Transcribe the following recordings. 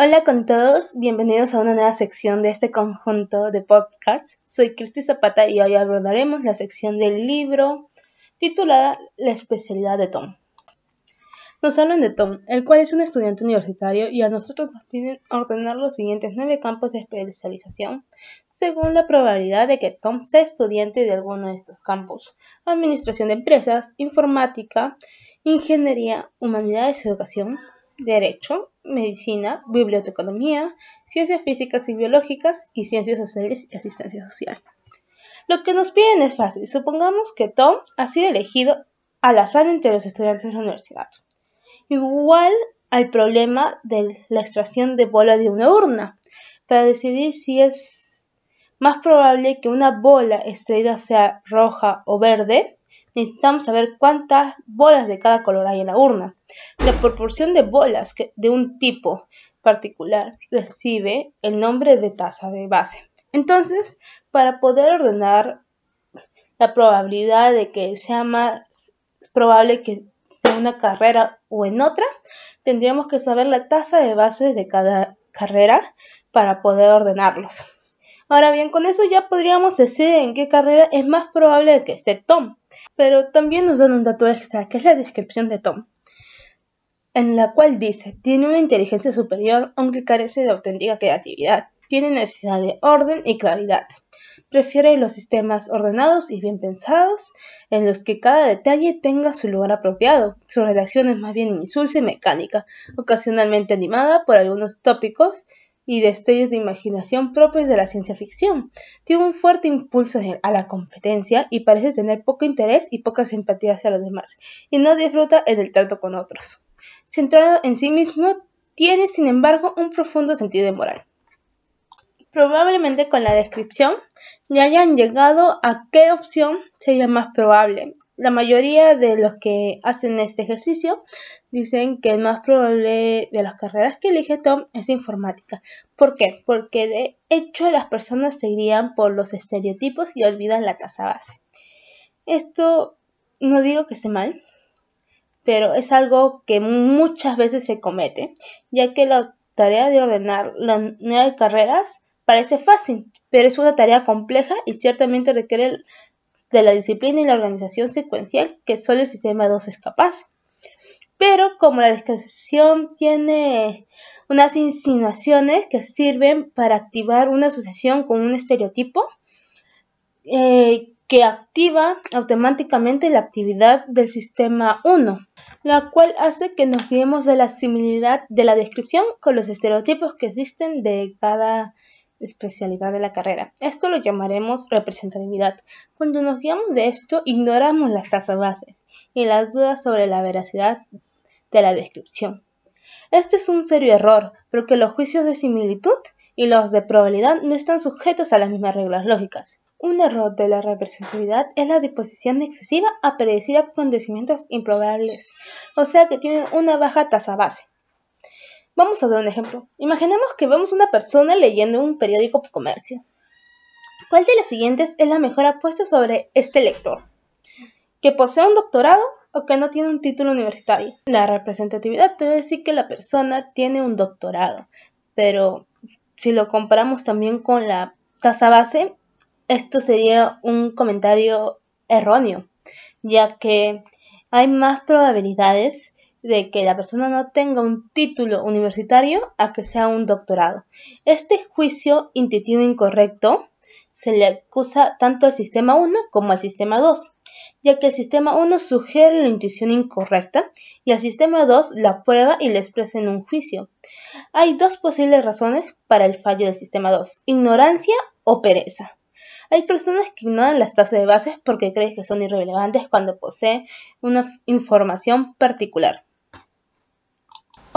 Hola con todos, bienvenidos a una nueva sección de este conjunto de podcasts. Soy Cristi Zapata y hoy abordaremos la sección del libro titulada La especialidad de Tom. Nos hablan de Tom, el cual es un estudiante universitario y a nosotros nos piden ordenar los siguientes nueve campos de especialización según la probabilidad de que Tom sea estudiante de alguno de estos campos. Administración de empresas, informática, ingeniería, humanidades, educación, derecho, medicina, biblioteconomía, ciencias físicas y biológicas y ciencias sociales y asistencia social. Lo que nos piden es fácil. Supongamos que Tom ha sido elegido al azar entre los estudiantes de la universidad igual al problema de la extracción de bola de una urna, para decidir si es más probable que una bola extraída sea roja o verde, necesitamos saber cuántas bolas de cada color hay en la urna. La proporción de bolas de un tipo particular recibe el nombre de tasa de base. Entonces, para poder ordenar la probabilidad de que sea más probable que en una carrera o en otra, tendríamos que saber la tasa de base de cada carrera para poder ordenarlos. Ahora bien, con eso ya podríamos decir en qué carrera es más probable que esté Tom. Pero también nos dan un dato extra, que es la descripción de Tom, en la cual dice, tiene una inteligencia superior aunque carece de auténtica creatividad, tiene necesidad de orden y claridad. Prefiere los sistemas ordenados y bien pensados, en los que cada detalle tenga su lugar apropiado. Su redacción es más bien insulsa y mecánica, ocasionalmente animada por algunos tópicos y destellos de imaginación propios de la ciencia ficción. Tiene un fuerte impulso a la competencia y parece tener poco interés y poca simpatía hacia los demás, y no disfruta en el trato con otros. Centrado en sí mismo, tiene sin embargo un profundo sentido de moral. Probablemente con la descripción ya hayan llegado a qué opción sería más probable. La mayoría de los que hacen este ejercicio dicen que el más probable de las carreras que elige Tom es informática. ¿Por qué? Porque de hecho las personas se irían por los estereotipos y olvidan la tasa base. Esto no digo que esté mal, pero es algo que muchas veces se comete, ya que la tarea de ordenar las nueve carreras Parece fácil, pero es una tarea compleja y ciertamente requiere de la disciplina y la organización secuencial que solo el sistema 2 es capaz. Pero como la descripción tiene unas insinuaciones que sirven para activar una asociación con un estereotipo eh, que activa automáticamente la actividad del sistema 1, la cual hace que nos guiemos de la similaridad de la descripción con los estereotipos que existen de cada especialidad de la carrera. Esto lo llamaremos representatividad. Cuando nos guiamos de esto, ignoramos las tasas bases y las dudas sobre la veracidad de la descripción. Este es un serio error, porque los juicios de similitud y los de probabilidad no están sujetos a las mismas reglas lógicas. Un error de la representatividad es la disposición excesiva a predecir acontecimientos improbables, o sea que tienen una baja tasa base. Vamos a dar un ejemplo. Imaginemos que vemos una persona leyendo un periódico comercio. ¿Cuál de las siguientes es la mejor apuesta sobre este lector? ¿Que posee un doctorado o que no tiene un título universitario? La representatividad debe decir que la persona tiene un doctorado, pero si lo comparamos también con la tasa base, esto sería un comentario erróneo, ya que hay más probabilidades de que la persona no tenga un título universitario a que sea un doctorado. Este juicio intuitivo incorrecto se le acusa tanto al sistema 1 como al sistema 2, ya que el sistema 1 sugiere la intuición incorrecta y el sistema 2 la prueba y la expresa en un juicio. Hay dos posibles razones para el fallo del sistema 2, ignorancia o pereza. Hay personas que ignoran las tasas de bases porque creen que son irrelevantes cuando poseen una información particular.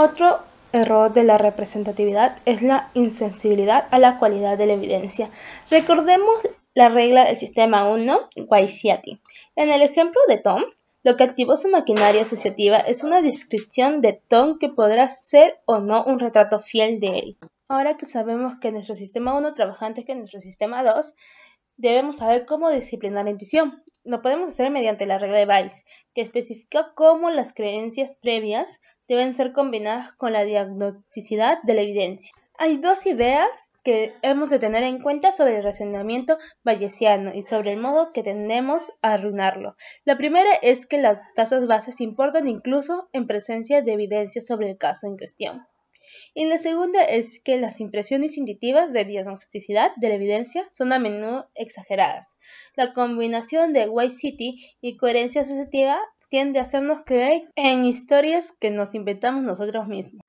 Otro error de la representatividad es la insensibilidad a la cualidad de la evidencia. Recordemos la regla del sistema 1, Guaisiati. En el ejemplo de Tom, lo que activó su maquinaria asociativa es una descripción de Tom que podrá ser o no un retrato fiel de él. Ahora que sabemos que nuestro sistema 1 trabaja antes que nuestro sistema 2, debemos saber cómo disciplinar la intuición. Lo podemos hacer mediante la regla de Bayes, que especifica cómo las creencias previas deben ser combinadas con la diagnosticidad de la evidencia. Hay dos ideas que hemos de tener en cuenta sobre el razonamiento bayesiano y sobre el modo que tendemos a arruinarlo. La primera es que las tasas bases importan incluso en presencia de evidencia sobre el caso en cuestión. Y la segunda es que las impresiones intuitivas de diagnosticidad de la evidencia son a menudo exageradas. La combinación de White City y coherencia asociativa tiende a hacernos creer en historias que nos inventamos nosotros mismos.